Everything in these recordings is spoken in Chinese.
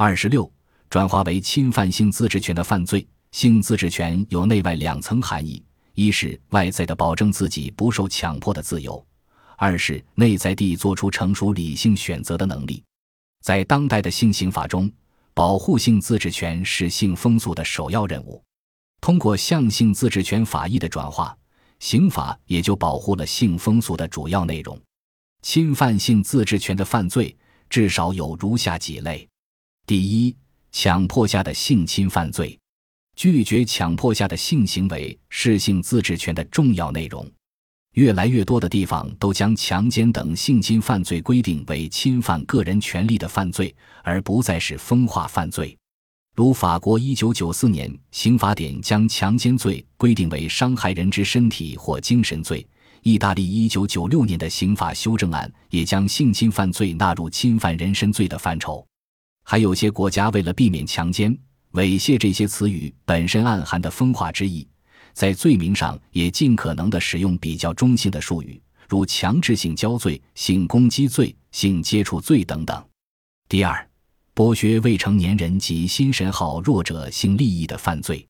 二十六，转化为侵犯性自治权的犯罪。性自治权有内外两层含义：一是外在的保证自己不受强迫的自由；二是内在地做出成熟理性选择的能力。在当代的性刑法中，保护性自治权是性风俗的首要任务。通过向性自治权法益的转化，刑法也就保护了性风俗的主要内容。侵犯性自治权的犯罪至少有如下几类：第一，强迫下的性侵犯罪。拒绝强迫下的性行为是性自治权的重要内容。越来越多的地方都将强奸等性侵犯罪规定为侵犯个人权利的犯罪，而不再是风化犯罪。如法国一九九四年刑法典将强奸罪规定为伤害人之身体或精神罪，意大利一九九六年的刑法修正案也将性侵犯罪纳入侵犯人身罪的范畴。还有些国家为了避免强奸。猥亵这些词语本身暗含的风化之意，在罪名上也尽可能的使用比较中性的术语，如强制性交罪、性攻击罪、性接触罪等等。第二，剥削未成年人及心神好弱者性利益的犯罪。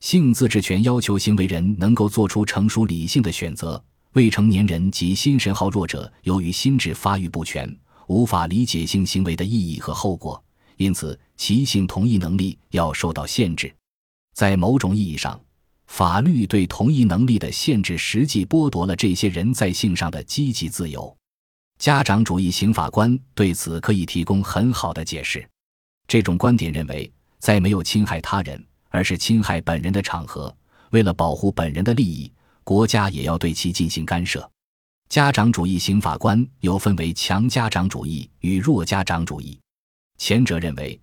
性自治权要求行为人能够做出成熟理性的选择。未成年人及心神好弱者由于心智发育不全，无法理解性行为的意义和后果。因此，其性同意能力要受到限制。在某种意义上，法律对同意能力的限制实际剥夺了这些人在性上的积极自由。家长主义刑法观对此可以提供很好的解释。这种观点认为，在没有侵害他人，而是侵害本人的场合，为了保护本人的利益，国家也要对其进行干涉。家长主义刑法观又分为强家长主义与弱家长主义。前者认为，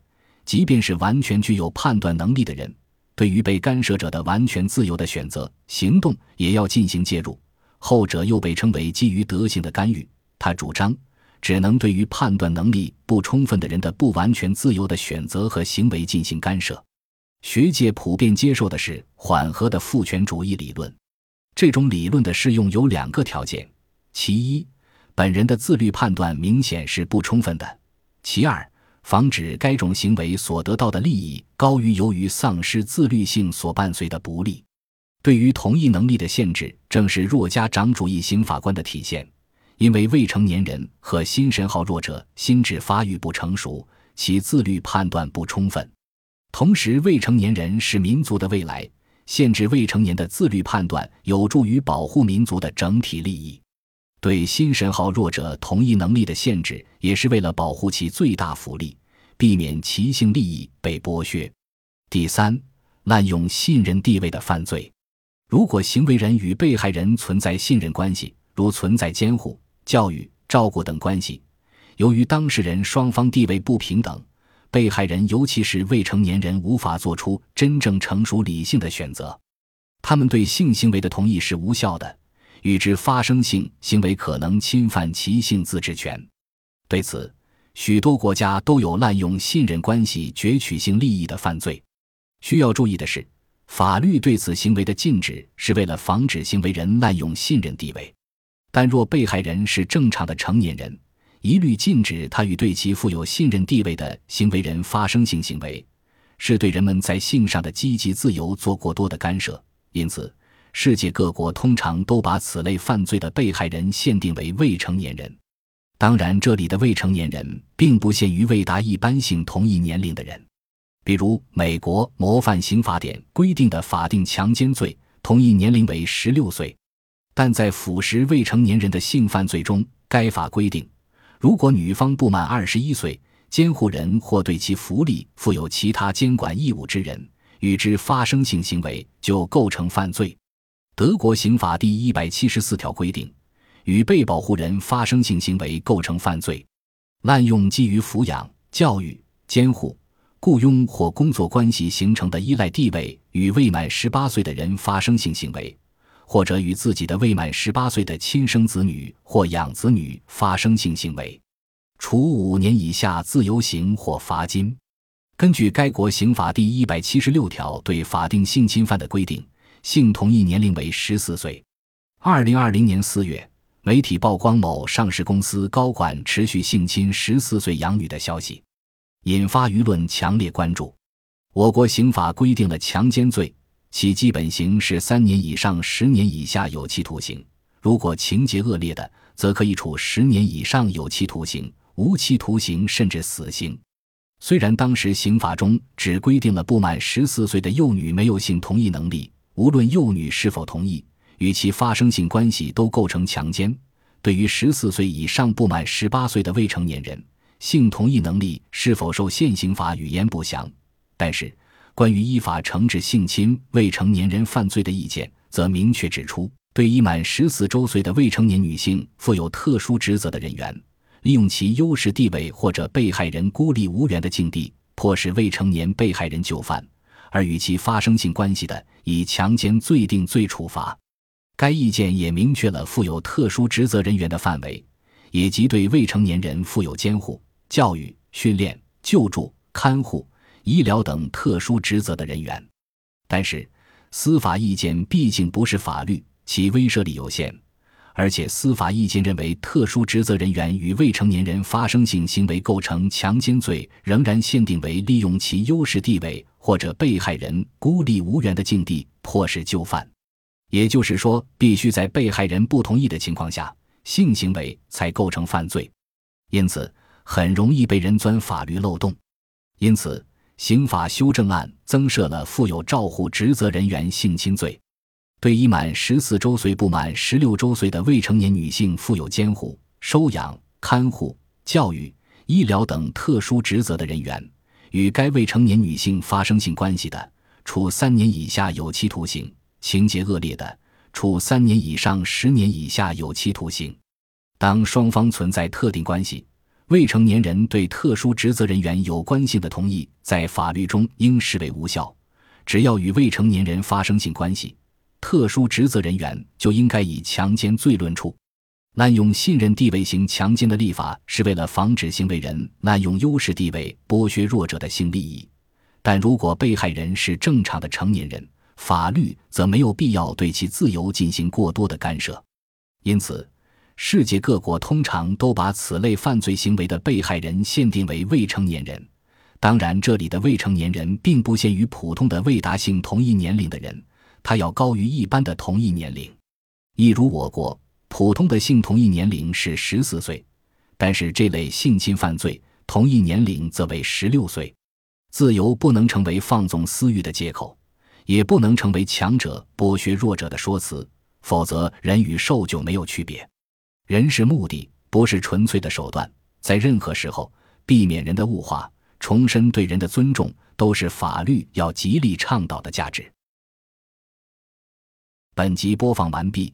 即便是完全具有判断能力的人，对于被干涉者的完全自由的选择行动也要进行介入；后者又被称为基于德性的干预。他主张，只能对于判断能力不充分的人的不完全自由的选择和行为进行干涉。学界普遍接受的是缓和的父权主义理论。这种理论的适用有两个条件：其一，本人的自律判断明显是不充分的；其二。防止该种行为所得到的利益高于由于丧失自律性所伴随的不利。对于同意能力的限制，正是弱家长主义刑法观的体现。因为未成年人和心神好弱者心智发育不成熟，其自律判断不充分。同时，未成年人是民族的未来，限制未成年的自律判断有助于保护民族的整体利益。对心神好弱者同意能力的限制，也是为了保护其最大福利，避免其性利益被剥削。第三，滥用信任地位的犯罪。如果行为人与被害人存在信任关系，如存在监护、教育、照顾等关系，由于当事人双方地位不平等，被害人尤其是未成年人无法做出真正成熟理性的选择，他们对性行为的同意是无效的。与之发生性行为可能侵犯其性自治权，对此，许多国家都有滥用信任关系攫取性利益的犯罪。需要注意的是，法律对此行为的禁止是为了防止行为人滥用信任地位。但若被害人是正常的成年人，一律禁止他与对其负有信任地位的行为人发生性行为，是对人们在性上的积极自由做过多的干涉。因此。世界各国通常都把此类犯罪的被害人限定为未成年人，当然，这里的未成年人并不限于未达一般性同意年龄的人。比如，美国模范刑法典规定的法定强奸罪同意年龄为十六岁，但在腐蚀未成年人的性犯罪中，该法规定，如果女方不满二十一岁，监护人或对其福利负有其他监管义务之人与之发生性行为，就构成犯罪。德国刑法第一百七十四条规定，与被保护人发生性行为构成犯罪。滥用基于抚养、教育、监护、雇佣或工作关系形成的依赖地位，与未满十八岁的人发生性行为，或者与自己的未满十八岁的亲生子女或养子女发生性行为，处五年以下自由刑或罚金。根据该国刑法第一百七十六条对法定性侵犯的规定。性同意年龄为十四岁。二零二零年四月，媒体曝光某上市公司高管持续性侵十四岁养女的消息。引发舆论强烈关注。我国刑法规定了强奸罪，其基本刑是三年以上十年以下有期徒刑；如果情节恶劣的，则可以处十年以上有期徒刑、无期徒刑甚至死刑。虽然当时刑法中只规定了不满十四岁的幼女没有性同意能力，无论幼女是否同意，与其发生性关系都构成强奸。对于十四岁以上不满十八岁的未成年人，性同意能力是否受现行法语言不详。但是，关于依法惩治性侵未成年人犯罪的意见，则明确指出，对已满十四周岁的未成年女性负有特殊职责的人员。利用其优势地位或者被害人孤立无援的境地，迫使未成年被害人就范，而与其发生性关系的，以强奸罪定罪处罚。该意见也明确了负有特殊职责人员的范围，以及对未成年人负有监护、教育、训练、救助、看护、医疗等特殊职责的人员。但是，司法意见毕竟不是法律，其威慑力有限。而且，司法意见认为，特殊职责人员与未成年人发生性行为构成强奸罪，仍然限定为利用其优势地位或者被害人孤立无援的境地迫使就范。也就是说，必须在被害人不同意的情况下，性行为才构成犯罪。因此，很容易被人钻法律漏洞。因此，刑法修正案增设了负有照护职责人员性侵罪。对已满十四周岁不满十六周岁的未成年女性负有监护、收养、看护、教育、医疗等特殊职责的人员，与该未成年女性发生性关系的，处三年以下有期徒刑；情节恶劣的，处三年以上十年以下有期徒刑。当双方存在特定关系，未成年人对特殊职责人员有关性的同意，在法律中应视为无效。只要与未成年人发生性关系，特殊职责人员就应该以强奸罪论处。滥用信任地位型强奸的立法是为了防止行为人滥用优势地位剥削弱者的性利益，但如果被害人是正常的成年人，法律则没有必要对其自由进行过多的干涉。因此，世界各国通常都把此类犯罪行为的被害人限定为未成年人。当然，这里的未成年人并不限于普通的未达性同一年龄的人。他要高于一般的同一年龄，一如我国普通的性同意年龄是十四岁，但是这类性侵犯罪同意年龄则为十六岁。自由不能成为放纵私欲的借口，也不能成为强者剥削弱者的说辞，否则人与兽就没有区别。人是目的，不是纯粹的手段。在任何时候，避免人的物化，重申对人的尊重，都是法律要极力倡导的价值。本集播放完毕，